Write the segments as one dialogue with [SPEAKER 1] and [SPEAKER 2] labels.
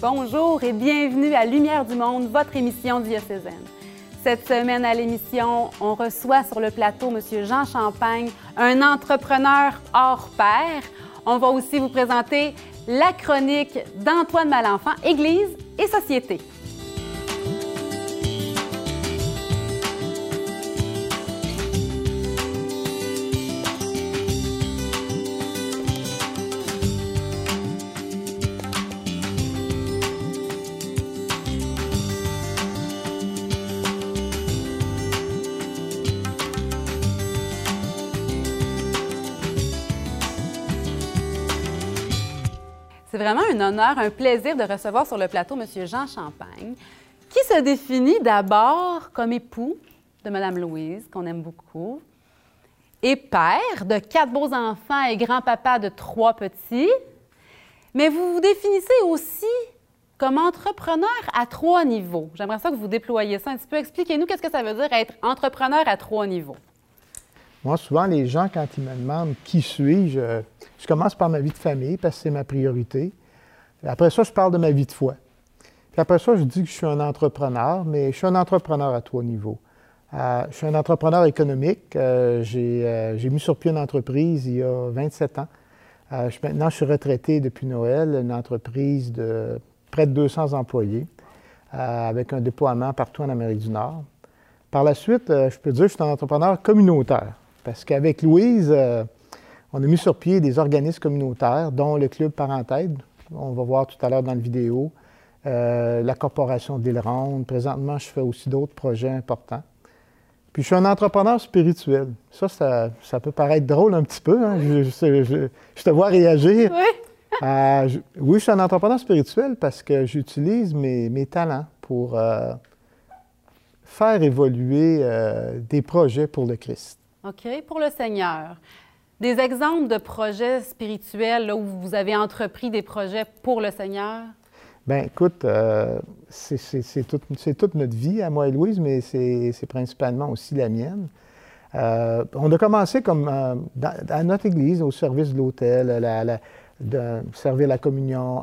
[SPEAKER 1] Bonjour et bienvenue à Lumière du Monde, votre émission diocésaine. Cette semaine à l'émission, on reçoit sur le plateau M. Jean Champagne, un entrepreneur hors pair. On va aussi vous présenter la chronique d'Antoine Malenfant, Église et Société. Vraiment un honneur, un plaisir de recevoir sur le plateau M. Jean Champagne, qui se définit d'abord comme époux de Mme Louise, qu'on aime beaucoup, et père de quatre beaux enfants et grand-papa de trois petits. Mais vous vous définissez aussi comme entrepreneur à trois niveaux. J'aimerais ça que vous déployiez ça un petit peu. Expliquez-nous qu'est-ce que ça veut dire être entrepreneur à trois niveaux?
[SPEAKER 2] Moi, souvent, les gens, quand ils me demandent qui suis-je, je commence par ma vie de famille parce que c'est ma priorité. Après ça, je parle de ma vie de foi. Puis après ça, je dis que je suis un entrepreneur, mais je suis un entrepreneur à trois niveaux. Euh, je suis un entrepreneur économique. Euh, euh, j'ai mis sur pied une entreprise il y a 27 ans. Maintenant, je suis retraité depuis Noël, une entreprise de près de 200 employés, avec un déploiement partout en Amérique du Nord. Par la suite, je peux dire que je suis un entrepreneur communautaire. Parce qu'avec Louise, on a mis sur pied des organismes communautaires, dont le Club Parentaide, on va voir tout à l'heure dans la vidéo, euh, la Corporation d'Île-Ronde. Présentement, je fais aussi d'autres projets importants. Puis je suis un entrepreneur spirituel. Ça, ça, peut paraître drôle un petit peu. Hein. Je, te vois réagir.
[SPEAKER 1] Oui.
[SPEAKER 2] Euh, oui, je suis un entrepreneur spirituel parce que j'utilise mes, talents pour faire évoluer des projets pour le Christ.
[SPEAKER 1] OK, pour le Seigneur. Des exemples de projets spirituels où vous avez entrepris des projets pour le Seigneur?
[SPEAKER 2] Bien, écoute, euh, c'est toute notre vie à moi et Louise, mais c'est principalement aussi la mienne. Euh, on a commencé comme euh, à notre église, au service de l'hôtel, servir la communion,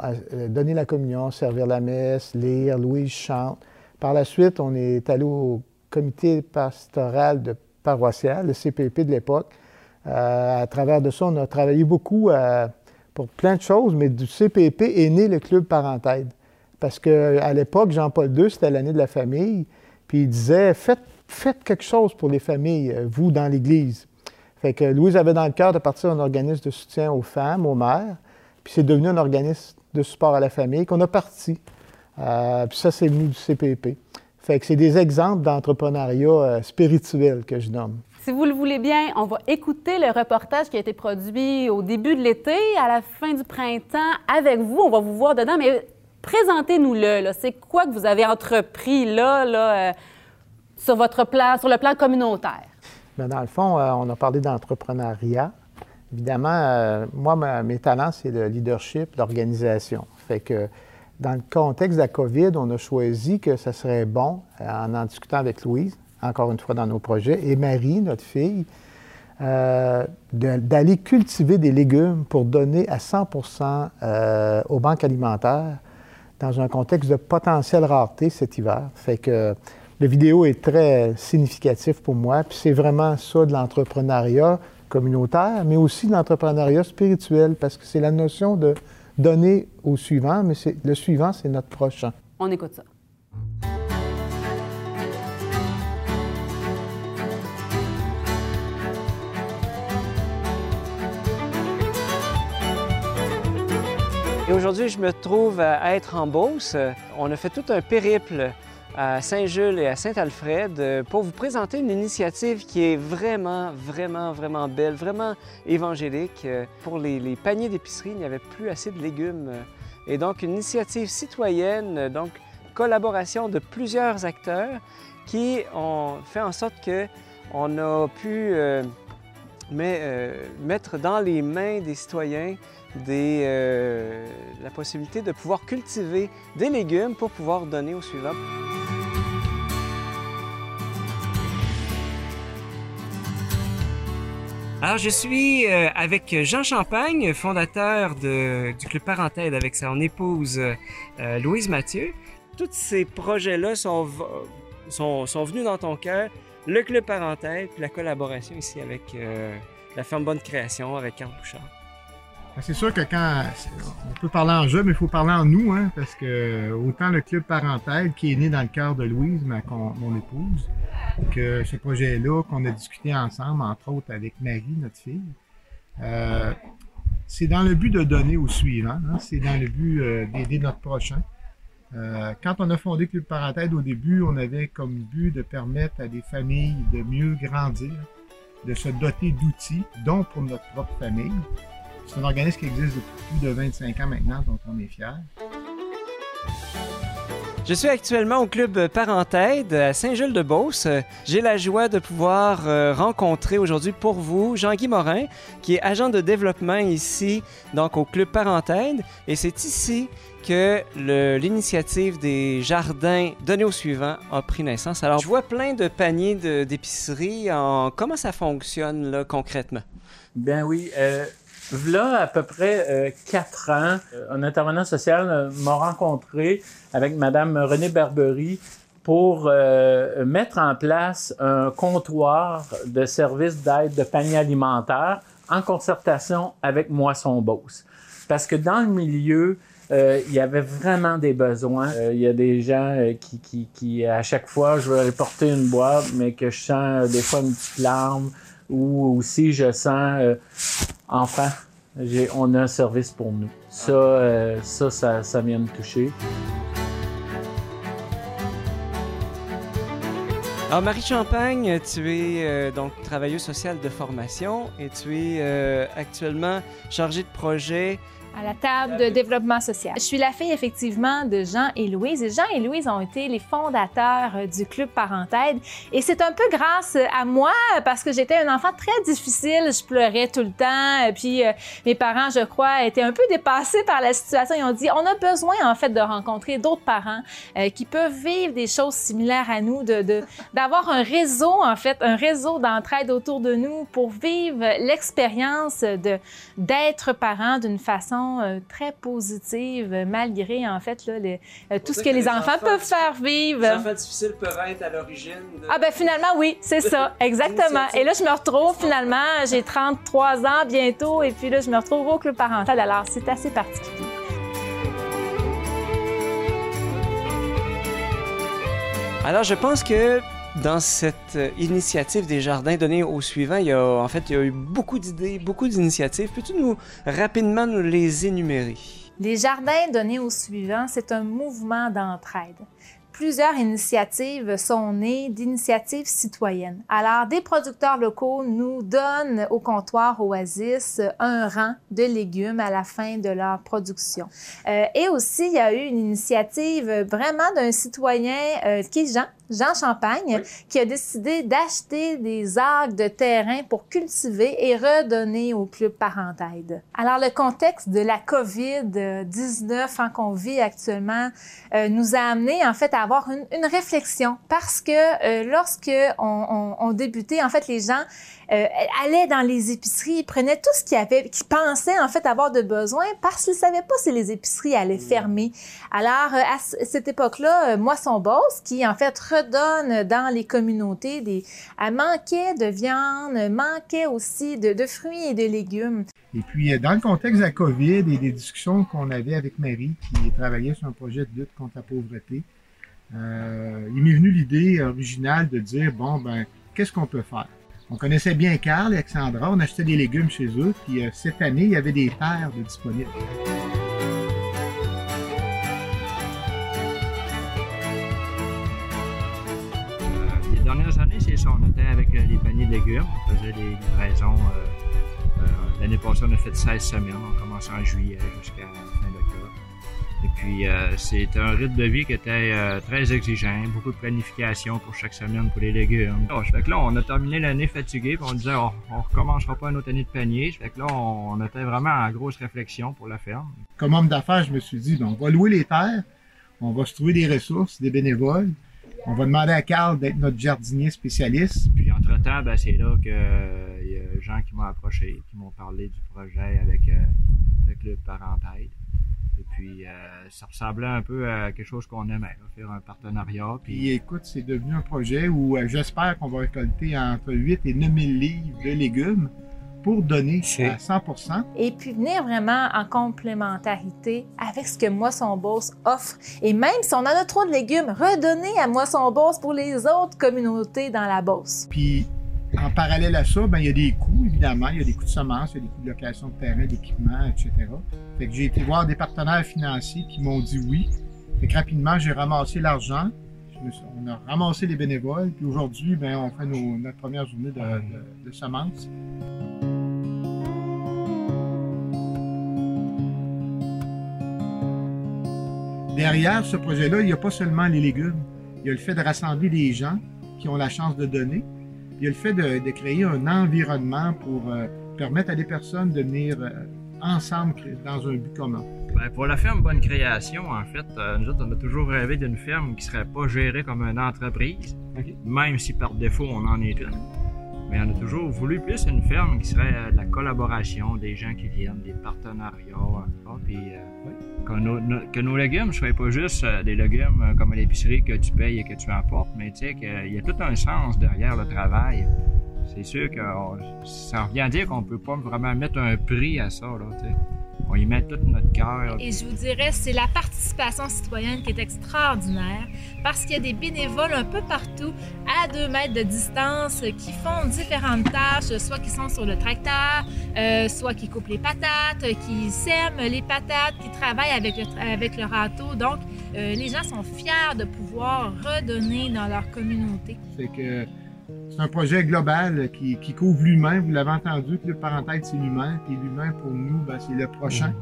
[SPEAKER 2] donner la communion, servir la messe, lire, Louise chante. Par la suite, on est allé au comité pastoral de paroissial, le CPP de l'époque. Euh, à travers de ça, on a travaillé beaucoup euh, pour plein de choses, mais du CPP est né le Club Parentaide. Parce qu'à l'époque, Jean-Paul II, c'était l'année de la famille, puis il disait faites, quelque chose pour les familles, euh, vous, dans l'Église. Fait que Louise avait dans le cœur de partir un organisme de soutien aux femmes, aux mères, puis c'est devenu un organisme de support à la famille qu'on a parti. puis ça, c'est venu du CPP. Fait que c'est des exemples d'entrepreneuriat spirituel que je nomme.
[SPEAKER 1] Si vous le voulez bien, on va écouter le reportage qui a été produit au début de l'été, à la fin du printemps, avec vous. On va vous voir dedans, mais présentez-nous-le. C'est quoi que vous avez entrepris là, euh, sur votre plan, sur le plan communautaire?
[SPEAKER 2] Bien, dans le fond, euh, on a parlé d'entrepreneuriat. Évidemment, moi, mes talents, c'est le leadership, l'organisation. Fait que dans le contexte de la COVID, on a choisi que ce serait bon, euh, en en discutant avec Louise, encore une fois dans nos projets, et Marie, notre fille, euh, d'aller cultiver des légumes pour donner à 100% euh, aux banques alimentaires dans un contexte de potentielle rareté cet hiver. Fait que la vidéo est très significative pour moi, puis c'est vraiment ça de l'entrepreneuriat communautaire, mais aussi de l'entrepreneuriat spirituel, parce que c'est la notion de donner au suivant, mais le suivant, c'est notre prochain.
[SPEAKER 1] On écoute ça.
[SPEAKER 3] Et aujourd'hui, je me trouve à être en Beauce. On a fait tout un périple à Saint-Jules et à Saint-Alfred euh, pour vous présenter une initiative qui est vraiment, vraiment, vraiment belle, vraiment évangélique. Euh, pour les, paniers d'épicerie, il n'y avait plus assez de légumes. Euh, et donc, une initiative citoyenne, donc collaboration de plusieurs acteurs qui ont fait en sorte qu'on a pu mettre dans les mains des citoyens la possibilité de pouvoir cultiver des légumes pour pouvoir donner aux suivants. Alors, je suis euh, avec Jean Champagne, fondateur du Club Parenthède avec son épouse euh, Louise Mathieu. Tous ces projets-là sont, sont, sont, venus dans ton cœur. Le Club Parenthède, puis la collaboration ici avec euh, la ferme Bonne Création, avec Carl Bouchard.
[SPEAKER 2] Ben, c'est sûr que quand on peut parler en jeu, mais il faut parler en nous, hein, parce que autant le club parental qui est né dans le cœur de Louise, ma, mon épouse, que ce projet-là qu'on a discuté ensemble, entre autres avec Marie, notre fille, euh, c'est dans le but de donner au suivant, hein, c'est dans le but euh, d'aider notre prochain. Euh, quand on a fondé Club Parenthèse au début, on avait comme but de permettre à des familles de mieux grandir, de se doter d'outils, dont pour notre propre famille. C'est un organisme qui existe depuis plus de 25 ans maintenant, dont on est fiers.
[SPEAKER 3] Je suis actuellement au club Parenthède à Saint-Jules-de-Beauce. J'ai la joie de pouvoir euh, rencontrer aujourd'hui pour vous Jean-Guy Morin, qui est agent de développement ici, donc au club Parenthède. Et c'est ici que l'initiative des jardins donnés au suivant a pris naissance. Alors, je vois plein de paniers d'épicerie. Comment ça fonctionne là, concrètement?
[SPEAKER 4] Ben oui. Euh, Là, à peu près euh, quatre ans, euh, un intervenant social euh, m'a rencontré avec Madame Renée Barbery pour mettre en place un comptoir de services d'aide de panier alimentaire en concertation avec Moisson Beauce. Parce que dans le milieu, il y avait vraiment des besoins. Il y a des gens qui, à chaque fois, je veux porter une boîte, mais que je sens des fois une petite larme ou aussi je sens enfin, on a un service pour nous. Ça, euh, ça, ça, ça vient me toucher.
[SPEAKER 3] Alors, Marie Champagne, tu es euh, donc travailleuse sociale de formation et tu es euh, actuellement chargée de projet
[SPEAKER 5] à la table de développement social. Je suis la fille effectivement de Jean et Louise. Et Jean et Louise ont été les fondateurs euh, du club Parentaide et c'est un peu grâce à moi parce que j'étais un enfant très difficile, je pleurais tout le temps. Puis euh, mes parents je crois étaient un peu dépassés par la situation, ils ont dit on a besoin en fait de rencontrer d'autres parents euh, qui peuvent vivre des choses similaires à nous d'avoir un réseau en fait, un réseau d'entraide autour de nous pour vivre l'expérience de d'être parent d'une façon euh, très positive, malgré en fait là, euh, tout ce que les, enfants, peuvent faire vivre. Les
[SPEAKER 3] enfants difficiles peuvent être à l'origine.
[SPEAKER 5] Ah ben finalement oui, c'est ça, exactement. Et là je me retrouve finalement, j'ai 33 ans bientôt, et puis là je me retrouve au club parental. Alors c'est assez particulier.
[SPEAKER 3] Alors je pense que dans cette euh, initiative des jardins donnés au suivant, il y a en fait il y a eu beaucoup d'idées, beaucoup d'initiatives. Peux-tu nous rapidement nous les énumérer?
[SPEAKER 5] Les jardins donnés au suivant, c'est un mouvement d'entraide plusieurs initiatives sont nées d'initiatives citoyennes. Alors, des producteurs locaux nous donnent au comptoir Oasis un rang de légumes à la fin de leur production. Euh, et aussi, il y a eu une initiative vraiment d'un citoyen euh, qui est Jean, Champagne, qui a décidé d'acheter des algues de terrain pour cultiver et redonner au club Parentaide. Alors, le contexte de la COVID-19 hein, qu'on vit actuellement euh, nous a amené en fait à avoir une, une réflexion parce que euh, lorsque on, on, on, débutait, en fait, les gens euh, allaient dans les épiceries, ils prenaient tout ce qu'ils avaient, qu'ils pensaient en fait avoir de besoin parce qu'ils savaient pas si les épiceries allaient fermer. Alors, euh, à cette époque-là, euh, Moisson Boss, qui en fait redonne dans les communautés des... Elle manquait de viande, manquait aussi de, fruits et de légumes.
[SPEAKER 2] Et puis, dans le contexte de la COVID et des discussions qu'on avait avec Marie, qui travaillait sur un projet de lutte contre la pauvreté, euh, il m'est venu l'idée originale de dire, bon, ben, qu'est-ce qu'on peut faire? On connaissait bien Carl et Alexandra, on achetait des légumes chez eux, puis euh, cette année, il y avait des terres de disponibles.
[SPEAKER 6] On était avec les paniers de légumes, on faisait des livraisons. L'année passée, on a fait 16 semaines, on commençait en juillet jusqu'à fin d'octobre. Et puis, euh, c'est un rythme de vie qui était euh, très exigeant, beaucoup de planification pour chaque semaine pour les légumes. Oh, fait que là, on a terminé l'année fatigué, on disait, oh, on recommencera pas une autre année de panier. Fait que là, on, était vraiment en grosse réflexion pour la ferme.
[SPEAKER 2] Comme homme d'affaires, je me suis dit, ben, on va louer les terres, on va se trouver des ressources, des bénévoles, on va demander à Carl d'être notre jardinier spécialiste.
[SPEAKER 6] Puis entre-temps, ben, c'est là qu'il euh, y a gens qui m'ont approché, qui m'ont parlé du projet avec euh, le club Parentaide. Et puis, euh, ça ressemblait un peu à quelque chose qu'on aimait, là, faire un partenariat.
[SPEAKER 2] Puis
[SPEAKER 6] Puis,
[SPEAKER 2] écoute, c'est devenu un projet où j'espère qu'on va récolter entre 8 et 9 000 livres de légumes pour donner
[SPEAKER 3] C'est-
[SPEAKER 2] à 100
[SPEAKER 5] et puis venir vraiment en complémentarité avec ce que Moisson Beauce offre. Et même si on en a trop de légumes, redonner à Moisson Beauce pour les autres communautés dans la Beauce.
[SPEAKER 2] Puis en parallèle à ça, ben, il y a des coûts, évidemment. Il y a des coûts de semences, il y a des coûts de location de terrain, d'équipement, etc. Fait que j'ai été voir des partenaires financiers qui m'ont dit oui. Fait que rapidement, j'ai ramassé l'argent. On a ramassé les bénévoles. Puis aujourd'hui, ben, on fait nos- notre première journée de, de- de semences. Derrière ce projet-là, il n'y a pas seulement les légumes. Il y a le fait de rassembler des gens qui ont la chance de donner. Il y a le fait de, de créer un environnement pour euh, permettre à des personnes de venir euh, ensemble dans un but commun.
[SPEAKER 6] ben, pour la ferme Bonne Création, en fait, euh, nous autres, on a toujours rêvé d'une ferme qui serait pas gérée comme une entreprise, même si par défaut on en est une. Mais on a toujours voulu plus une ferme qui serait euh, de la collaboration, des gens qui viennent, des partenariats, puis euh, que, nos, no- que nos légumes soient pas juste euh, des légumes comme à l'épicerie que tu payes et que tu emportes, mais tu sais qu'il y a tout un sens derrière le travail. C'est sûr que on- ça revient à dire qu'on peut pas vraiment mettre un prix à ça, là, tu sais. On y met tout notre cœur.
[SPEAKER 5] Et je vous dirais, c'est la participation citoyenne qui est extraordinaire parce qu'il y a des bénévoles un peu partout à deux mètres de distance qui font différentes tâches, soit qui sont sur le tracteur, euh, soit qui coupent les patates, qui sèment les patates, qui travaillent avec le, avec le râteau. Donc, euh, les gens sont fiers de pouvoir redonner dans leur communauté.
[SPEAKER 2] C'est que c'est un projet global qui, qui couvre l'humain. Vous l'avez entendu, que le parenthèse, c'est l'humain. Puis l'humain, pour nous, ben, c'est le prochain.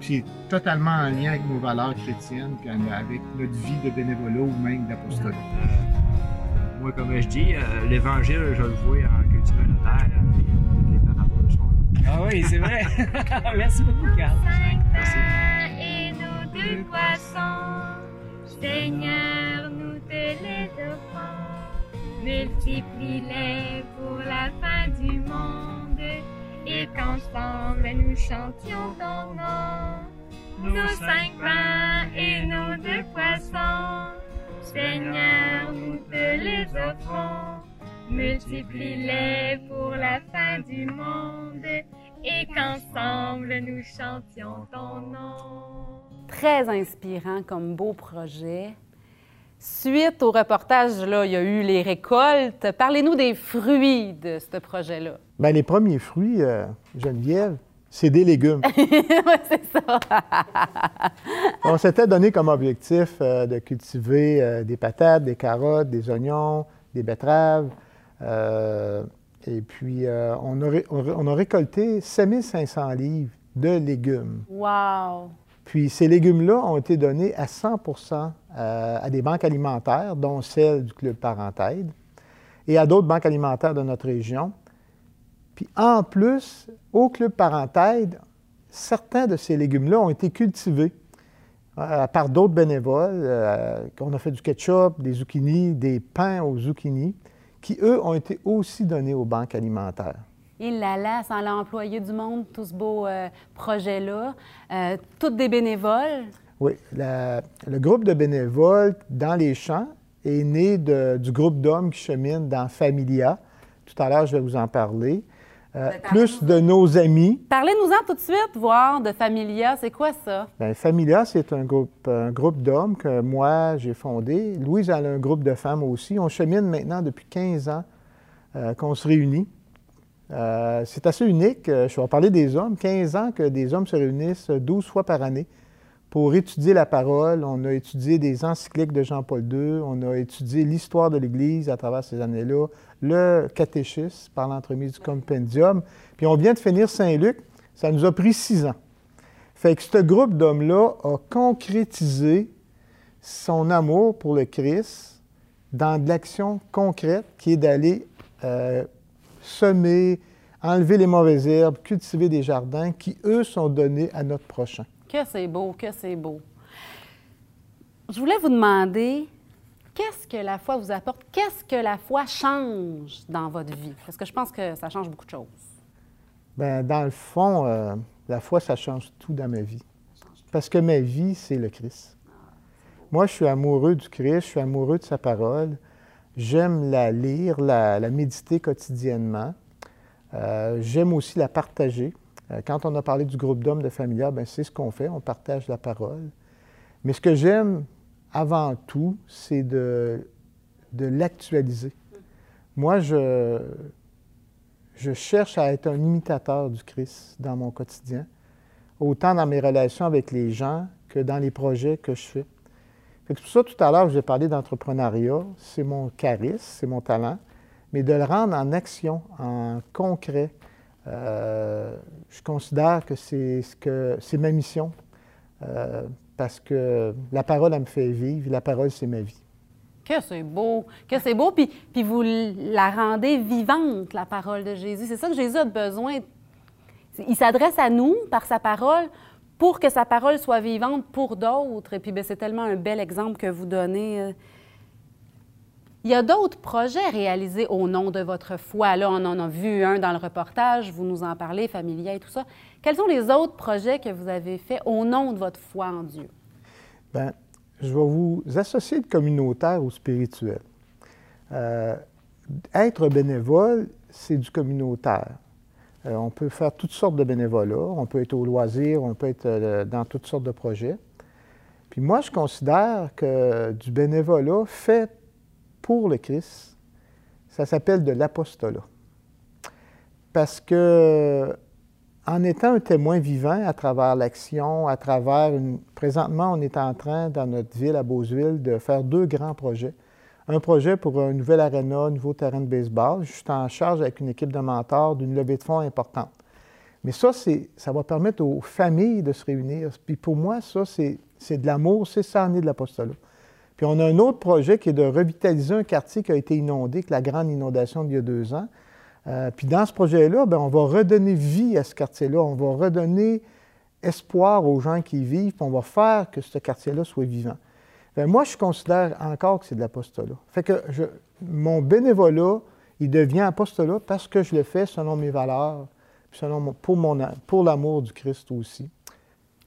[SPEAKER 2] Puis c'est totalement en lien avec nos valeurs chrétiennes, puis avec notre vie de bénévolat ou même d'apostolat.
[SPEAKER 6] Euh, moi, comme je dis, euh, l'Évangile, je le vois en cultivant la terre, euh, puis toutes les paraboles sont là.
[SPEAKER 3] Ah oui, c'est vrai. Merci beaucoup, Carl.
[SPEAKER 7] pains et nos deux poissons. Seigneur, nous te les offrons. Multiplie-les pour la fin du monde. Et qu'ensemble nous chantions ton nom. Nos cinq pains et nos deux poissons. Seigneur, nous te les offrons. Multiplie-les pour la fin du monde. Et qu'ensemble nous chantions ton nom.
[SPEAKER 1] Très inspirant comme beau projet. Suite au reportage, là, il y a eu les récoltes. Parlez-nous des fruits de ce projet-là.
[SPEAKER 2] Ben, les premiers fruits, euh, Geneviève, c'est des légumes.
[SPEAKER 1] oui, c'est ça.
[SPEAKER 2] On s'était donné comme objectif euh, de cultiver euh, des patates, des carottes, des oignons, des betteraves. et puis, on, a, on a récolté 7500 livres de légumes.
[SPEAKER 1] Wow!
[SPEAKER 2] Puis, ces légumes-là ont été donnés à 100% euh, à des banques alimentaires, dont celle du Club Parentaide, et à d'autres banques alimentaires de notre région. Puis, en plus, au Club Parentaide, certains de ces légumes-là ont été cultivés euh, par d'autres bénévoles. euh, on a fait du ketchup, des zucchinis, des pains aux zucchinis, qui, eux, ont été aussi donnés aux banques alimentaires.
[SPEAKER 1] Il là là, sans l'employé du monde, tout ce beau euh, projet-là. Euh, toutes des bénévoles.
[SPEAKER 2] Oui, la- le groupe de bénévoles dans les champs est né de- du groupe d'hommes qui cheminent dans Familia. Tout à l'heure, je vais vous en parler. Euh, plus de nos amis.
[SPEAKER 1] Parlez-nous-en tout de suite, voir de Familia. C'est quoi ça?
[SPEAKER 2] Bien, Familia, c'est un groupe, un groupe d'hommes que moi, j'ai fondé. Louise, elle a un groupe de femmes aussi. On chemine maintenant depuis 15 ans euh, qu'on se réunit. Euh, c'est assez unique. Euh, Je vais parler des hommes. 15 ans que des hommes se réunissent 12 fois par année pour étudier la parole. On a étudié des encycliques de Jean-Paul II. On a étudié l'histoire de l'Église à travers ces années-là, le catéchisme par l'entremise du compendium. Puis on vient de finir Saint-Luc. Ça nous a pris six ans. Fait que ce groupe d'hommes-là a concrétisé son amour pour le Christ dans de l'action concrète qui est d'aller euh, semer, enlever les mauvaises herbes, cultiver des jardins qui, eux, sont donnés à notre prochain.
[SPEAKER 1] Que c'est beau, que c'est beau. Je voulais vous demander, qu'est-ce que la foi vous apporte? Qu'est-ce que la foi change dans votre vie? Parce que je pense que ça change beaucoup de choses.
[SPEAKER 2] Ben, dans le fond, euh, la foi, ça change tout dans ma vie. Parce que ma vie, c'est le Christ. Moi, je suis amoureux du Christ, je suis amoureux de sa parole. J'aime la lire, la, méditer quotidiennement. Euh, J'aime aussi la partager. Euh, quand on a parlé du groupe d'hommes de Familia, ben, c'est ce qu'on fait, on partage la parole. Mais ce que j'aime avant tout, c'est de, l'actualiser. Moi, je cherche à être un imitateur du Christ dans mon quotidien, autant dans mes relations avec les gens que dans les projets que je fais. C'est pour ça, tout à l'heure, j'ai parlé d'entrepreneuriat. C'est mon charisme, c'est mon talent, mais de le rendre en action, en concret. euh, je considère que c'est ce que c'est ma mission, euh, parce que la parole, elle me fait vivre. La parole, c'est ma vie.
[SPEAKER 1] Que c'est beau, que c'est beau, puis, puis vous la rendez vivante, la parole de Jésus. C'est ça que Jésus a besoin. Il s'adresse à nous par sa parole pour que sa parole soit vivante pour d'autres. Et puis ben, c'est tellement un bel exemple que vous donnez. euh. Il y a d'autres projets réalisés au nom de votre foi. Là, on en a vu un dans le reportage, vous nous en parlez, familier et tout ça. Quels sont les autres projets que vous avez faits au nom de votre foi en Dieu?
[SPEAKER 2] Bien, je vais vous associer de communautaire au spirituel. Euh, être bénévole, c'est du communautaire. Euh, on peut faire toutes sortes de bénévolat, on peut être au loisir, on peut être euh, dans toutes sortes de projets. Puis moi, je considère que du bénévolat fait pour le Christ, ça s'appelle de l'apostolat. Parce que en étant un témoin vivant à travers l'action, à travers. Présentement, on est en train, dans notre ville, à Beauceville, de faire deux grands projets. Un projet pour un nouvel aréna, un nouveau terrain de baseball. Je suis en charge avec une équipe de mentors d'une levée de fonds importante. Mais ça, ça va permettre aux familles de se réunir. Puis pour moi, ça, c'est, de l'amour, c'est ça de l'apostolat. Puis on a un autre projet qui est de revitaliser un quartier qui a été inondé, avec la grande inondation d'il y a deux ans. Euh, puis dans ce projet-là, ben, on va redonner vie à ce quartier-là, on va redonner espoir aux gens qui y vivent, puis on va faire que ce quartier-là soit vivant. Ben, moi, je considère encore que c'est de l'apostolat. Fait que je- mon bénévolat, il devient apostolat parce que je le fais selon mes valeurs, selon mon- pour, pour l'amour du Christ aussi.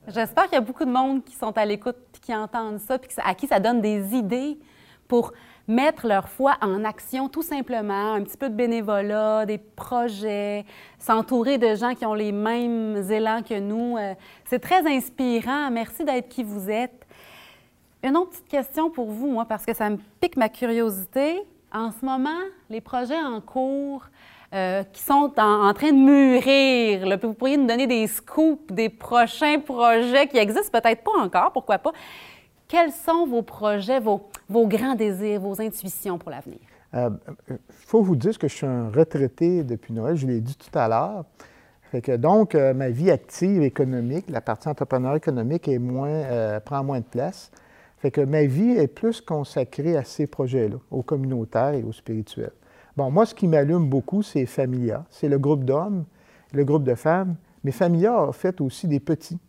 [SPEAKER 1] J'espère qu'il y a beaucoup de monde qui sont à l'écoute puis qui entendent ça, puis à qui ça donne des idées pour mettre leur foi en action, tout simplement. Un petit peu de bénévolat, des projets, s'entourer de gens qui ont les mêmes élans que nous. Euh, C'est très inspirant. Merci d'être qui vous êtes. Une autre petite question pour vous, moi, parce que ça me pique ma curiosité. En ce moment, les projets en cours euh, qui sont en, train de mûrir, là, vous pourriez nous donner des scoops des prochains projets qui existent peut-être pas encore, pourquoi pas. Quels sont vos projets, vos, grands désirs, vos intuitions pour l'avenir?
[SPEAKER 2] Il faut vous dire que je suis un retraité depuis Noël, je l'ai dit tout à l'heure. Donc, euh, ma vie active économique, la partie entrepreneur économique euh, prend moins de place. Fait que ma vie est plus consacrée à ces projets-là, au communautaire et au spirituel. Bon, moi, ce qui m'allume beaucoup, c'est Familia. C'est le groupe d'hommes, le groupe de femmes. Mais Familia a fait aussi des petits.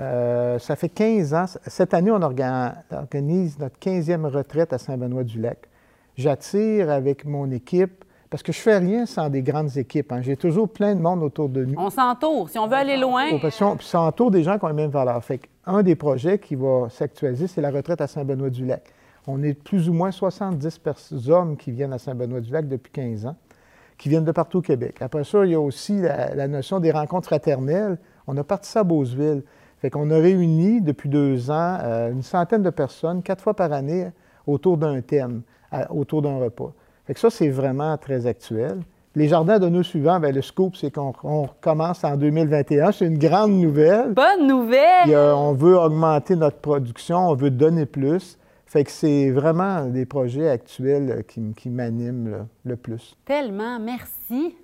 [SPEAKER 2] Euh, ça fait 15 ans. Cette année, on orga- organise notre 15e retraite à Saint-Benoît-du-Lac. J'attire avec mon équipe, parce que je fais rien sans des grandes équipes. hein. J'ai toujours plein de monde autour de nous.
[SPEAKER 1] On s'entoure. Si on veut aller loin,
[SPEAKER 2] Au passion, puis ça entoure des gens qui ont les mêmes valeurs. Fait un des projets qui va s'actualiser, c'est la retraite à Saint-Benoît-du-Lac. On est plus ou moins 70 pers- hommes qui viennent à Saint-Benoît-du-Lac depuis 15 ans, qui viennent de partout au Québec. Après ça, il y a aussi la, la notion des rencontres fraternelles. On a parti ça à Beauceville. Fait qu'on a réuni depuis deux ans euh, une centaine de personnes, quatre fois par année, autour d'un thème, à- autour d'un repas. Fait que ça, c'est vraiment très actuel. Les jardins de nos suivants, bien, le scoop, c'est qu'on on recommence en 2021. C'est une grande nouvelle.
[SPEAKER 1] bonne nouvelle!
[SPEAKER 2] On veut augmenter notre production, on veut donner plus. Fait que c'est vraiment des projets actuels euh, qui, qui m'animent le, le plus.
[SPEAKER 1] Tellement, merci.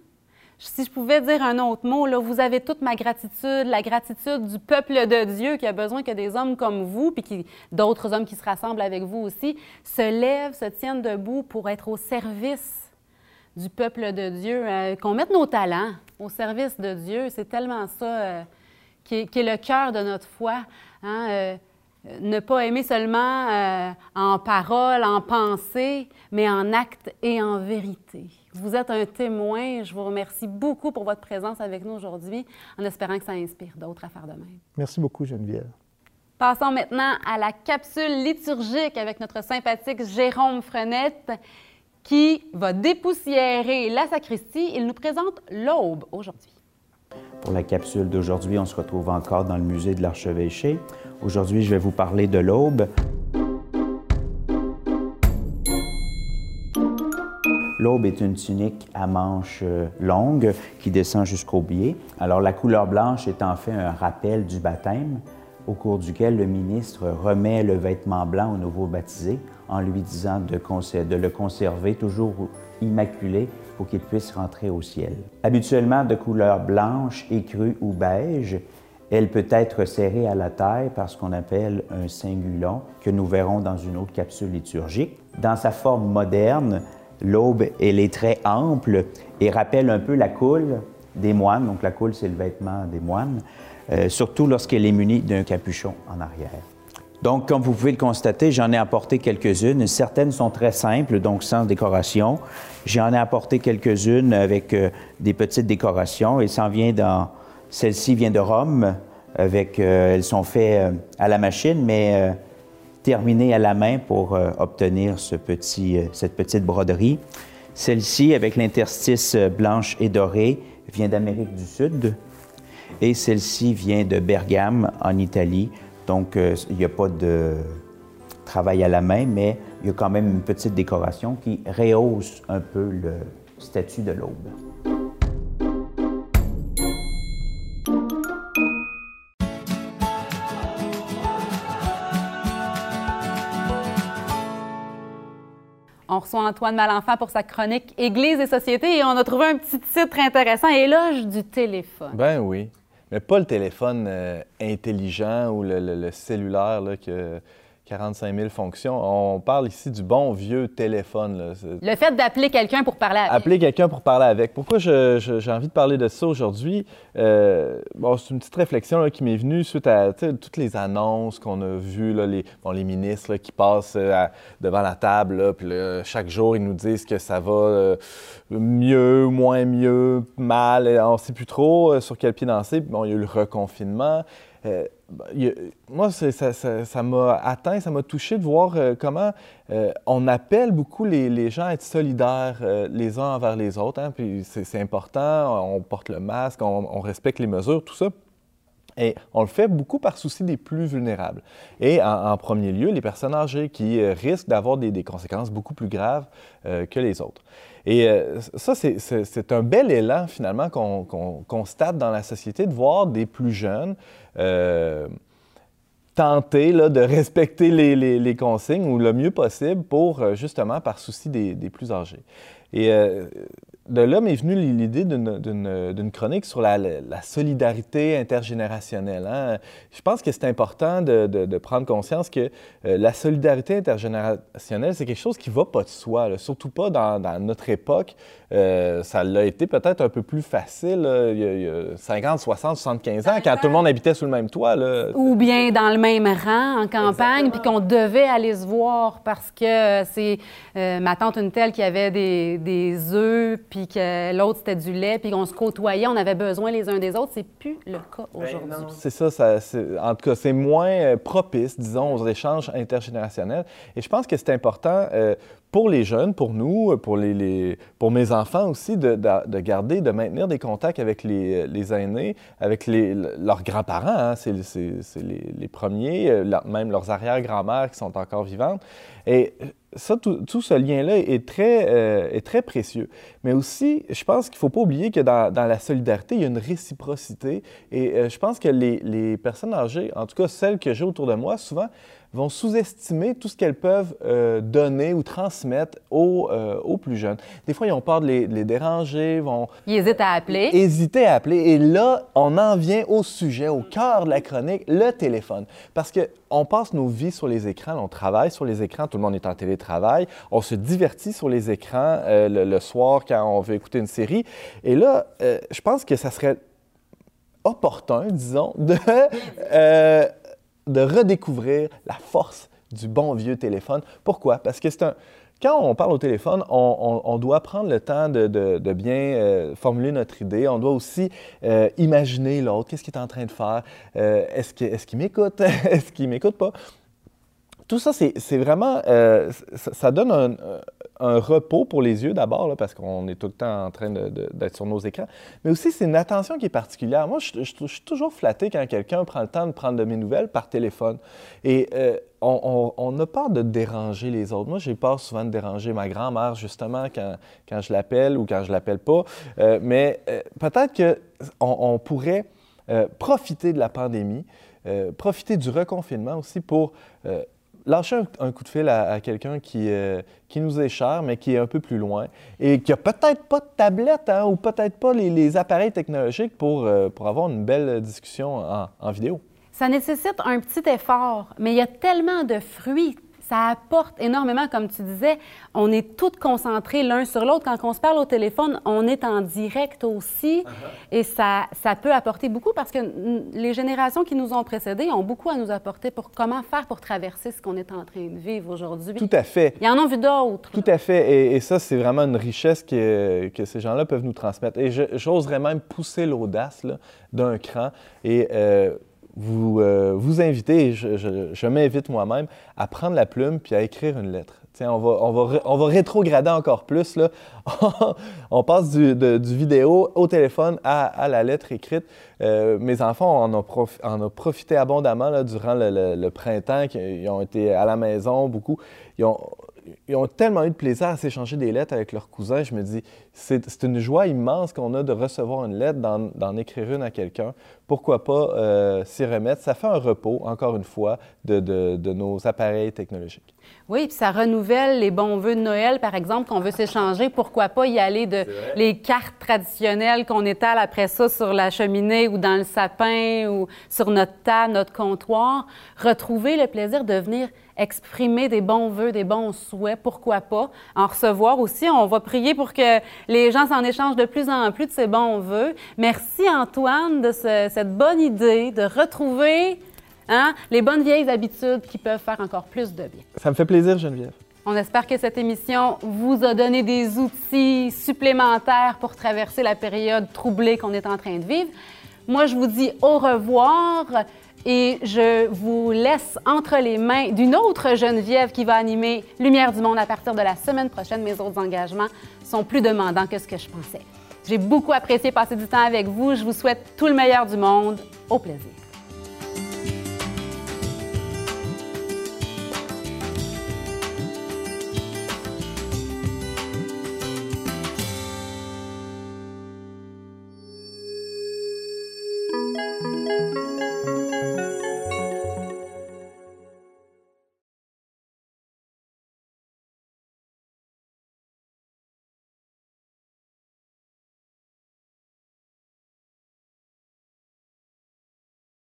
[SPEAKER 1] Si je pouvais dire un autre mot, là, vous avez toute ma gratitude, la gratitude du peuple de Dieu qui a besoin que des hommes comme vous, puis d'autres hommes qui se rassemblent avec vous aussi, se lèvent, se tiennent debout pour être au service du peuple de Dieu, euh, qu'on mette nos talents au service de Dieu. C'est tellement ça euh, qui, est, le cœur de notre foi. hein, euh, ne pas aimer seulement en parole, en pensée, mais en acte et en vérité. Vous êtes un témoin. Je vous remercie beaucoup pour votre présence avec nous aujourd'hui, en espérant que ça inspire d'autres à faire de même.
[SPEAKER 2] Merci beaucoup, Geneviève.
[SPEAKER 1] Passons maintenant à la capsule liturgique avec notre sympathique Jérôme Frenette qui va dépoussiérer la sacristie. Il nous présente l'aube aujourd'hui.
[SPEAKER 8] Pour la capsule d'aujourd'hui, on se retrouve encore dans le musée de l'archevêché. Aujourd'hui, je vais vous parler de l'aube. L'aube est une tunique à manches euh, longues qui descend jusqu'au pied. Alors la couleur blanche est en fait un rappel du baptême au cours duquel le ministre remet le vêtement blanc au nouveau baptisé en lui disant de, de le conserver toujours immaculé pour qu'il puisse rentrer au ciel. Habituellement de couleur blanche, écrue ou beige, elle peut être serrée à la taille par ce qu'on appelle un cingulon, que nous verrons dans une autre capsule liturgique. Dans sa forme moderne, l'aube, elle est très ample et rappelle un peu la coule des moines. Donc la coule, c'est le vêtement des moines, euh, surtout lorsqu'elle est munie d'un capuchon en arrière. Donc, comme vous pouvez le constater, j'en ai apporté quelques-unes. Certaines sont très simples, donc sans décoration. J'en ai apporté quelques-unes avec euh, des petites décorations et ça vient dans... Celle-ci vient de Rome, avec... Euh, elles sont faites à la machine, mais terminées à la main pour obtenir ce petit, cette petite broderie. Celle-ci, avec l'interstice blanche et dorée, vient d'Amérique du Sud et celle-ci vient de Bergame, en Italie. Donc, euh, il n'y a pas de travail à la main, mais il y a quand même une petite décoration qui rehausse un peu le statut de l'aube.
[SPEAKER 1] Antoine Malenfant pour sa chronique Église et société et on a trouvé un petit titre intéressant, Éloge du téléphone.
[SPEAKER 9] Ben oui. Mais pas le téléphone euh, intelligent ou le, cellulaire là, que 45 000 fonctions. On parle ici du bon vieux téléphone.
[SPEAKER 1] Le fait d'appeler quelqu'un pour parler avec.
[SPEAKER 9] Appeler quelqu'un pour parler avec. Pourquoi j'ai envie de parler de ça aujourd'hui? Euh, bon, c'est une petite réflexion qui m'est venue suite à toutes les annonces qu'on a vues, là, les, bon, les ministres qui passent euh, devant la table, puis chaque jour, ils nous disent que ça va euh, mieux, moins mieux, mal, on ne sait plus trop sur quel pied danser. Bon, il y a eu le reconfinement. Moi, ça m'a atteint, ça m'a touché de voir euh, comment euh, on appelle beaucoup les, gens à être solidaires euh, les uns envers les autres. Hein, puis c'est important, on porte le masque, on, respecte les mesures, tout ça. Et on le fait beaucoup par souci des plus vulnérables. Et en, premier lieu, les personnes âgées qui risquent d'avoir des, conséquences beaucoup plus graves que les autres. Et ça, c'est un bel élan finalement qu'on constate dans la société de voir des plus jeunes euh, tenter là, de respecter les, consignes ou le mieux possible pour, euh, justement, par souci des, plus âgés. Et euh, de là m'est venue l'idée d'une chronique sur la, solidarité intergénérationnelle. Hein. Je pense que c'est important de, prendre conscience que la solidarité intergénérationnelle, c'est quelque chose qui ne va pas de soi, surtout pas dans notre époque. Euh, ça l'a été peut-être un peu plus facile il, y a, 50, 60, 75 ans, quand tout le monde habitait sous le même toit.
[SPEAKER 1] Ou bien dans le même rang en campagne, puis qu'on devait aller se voir parce que c'est euh, ma tante une telle qui avait des, des œufs, puis que l'autre c'était du lait, puis qu'on se côtoyait, on avait besoin les uns des autres. C'est plus le cas ben aujourd'hui.
[SPEAKER 9] c'est ça, ça en tout cas, c'est moins euh, propice, disons, aux échanges intergénérationnels. Et je pense que c'est important pour les jeunes, pour nous, pour, mes enfants aussi, de, de, garder, de maintenir des contacts avec les, aînés, avec leurs grands-parents. Hein, c'est les, premiers, euh, même leurs arrière-grand-mères qui sont encore vivantes. Et ça, tout, ce lien-là est très, euh, est très précieux. Mais aussi, je pense qu'il ne faut pas oublier que dans, la solidarité, il y a une réciprocité. Et euh, je pense que les personnes âgées, en tout cas celles que j'ai autour de moi, souvent, vont sous-estimer tout ce qu'elles peuvent euh, donner ou transmettre aux, euh, aux, plus jeunes. Des fois, ils ont peur de les, déranger, vont...
[SPEAKER 1] Ils hésitent à appeler.
[SPEAKER 9] Hésiter à appeler. Et là, on en vient au sujet, au cœur de la chronique, le téléphone. Parce qu'on passe nos vies sur les écrans, on travaille sur les écrans, tout le monde est en télétravail, on se divertit sur les écrans euh, le, soir quand on veut écouter une série. Et là, je pense que ça serait opportun, disons, de de redécouvrir la force du bon vieux téléphone. Pourquoi? Parce que c'est un, quand on parle au téléphone, on, doit prendre le temps de, bien euh, formuler notre idée. On doit aussi euh, imaginer l'autre, qu'est-ce qu'il est en train de faire, Euh, est-ce qu'il m'écoute, est-ce qu'il m'écoute pas? Tout ça, c'est vraiment, euh, ça, donne un, repos pour les yeux d'abord, parce qu'on est tout le temps en train d'être sur nos écrans, mais aussi c'est une attention qui est particulière. Moi, je, suis toujours flatté quand quelqu'un prend le temps de prendre de mes nouvelles par téléphone. Et euh, on, on- on a peur de déranger les autres. Moi, j'ai peur souvent de déranger ma grand-mère, justement, quand, quand je l'appelle ou quand je l'appelle pas. Euh, mais peut-être qu'on on pourrait profiter de la pandémie, profiter du reconfinement aussi pour lâcher un, coup de fil à, quelqu'un qui, euh, qui nous est cher, mais qui est un peu plus loin et qui a peut-être pas de tablette hein, ou peut-être pas les, appareils technologiques pour, euh, pour avoir une belle discussion en vidéo.
[SPEAKER 1] Ça nécessite un petit effort, mais il y a tellement de fruits. Ça apporte énormément, comme tu disais. On est tous concentrés l'un sur l'autre. Quand on se parle au téléphone, on est en direct aussi. Et ça, ça peut apporter beaucoup parce que les générations qui nous ont précédés ont beaucoup à nous apporter pour comment faire pour traverser ce qu'on est en train de vivre aujourd'hui.
[SPEAKER 9] Tout à fait.
[SPEAKER 1] Ils en ont vu d'autres.
[SPEAKER 9] Tout à fait. Et, et ça, c'est vraiment une richesse que, que ces gens-là peuvent nous transmettre. Et j'oserais même pousser l'audace d'un cran et euh, vous, euh, vous inviter, je, m'invite moi-même, à prendre la plume puis à écrire une lettre. Tiens, on va, on va, on va rétrograder encore plus. Là. on passe du, vidéo au téléphone à, la lettre écrite. Euh, mes enfants en ont, profité abondamment durant le, printemps. Ils ont été à la maison beaucoup. Ils ont, ils ont tellement eu de plaisir à s'échanger des lettres avec leurs cousins. Je me dis, c'est une joie immense qu'on a de recevoir une lettre, d'en écrire une à quelqu'un. Pourquoi pas euh, s'y remettre? Ça fait un repos, encore une fois, de, de- de nos appareils technologiques.
[SPEAKER 1] Oui, puis ça renouvelle les bons vœux de Noël, par exemple, qu'on veut s'échanger. Pourquoi pas y aller de les cartes traditionnelles qu'on étale après ça sur la cheminée ou dans le sapin ou sur notre table, notre comptoir. Retrouver le plaisir de venir exprimer des bons vœux, des bons souhaits, pourquoi pas. En recevoir aussi, on va prier pour que les gens s'en échangent de plus en plus de ces bons vœux. Merci Antoine de ce- cette bonne idée de retrouver hein, les bonnes vieilles habitudes qui peuvent faire encore plus de bien.
[SPEAKER 9] Ça me fait plaisir, Geneviève.
[SPEAKER 1] On espère que cette émission vous a donné des outils supplémentaires pour traverser la période troublée qu'on est en train de vivre. Moi, je vous dis au revoir et je vous laisse entre les mains d'une autre Geneviève qui va animer Lumière du Monde à partir de la semaine prochaine. Mes autres engagements sont plus demandants que ce que je pensais. J'ai beaucoup apprécié passer du temps avec vous. Je vous souhaite tout le meilleur du monde. Au plaisir.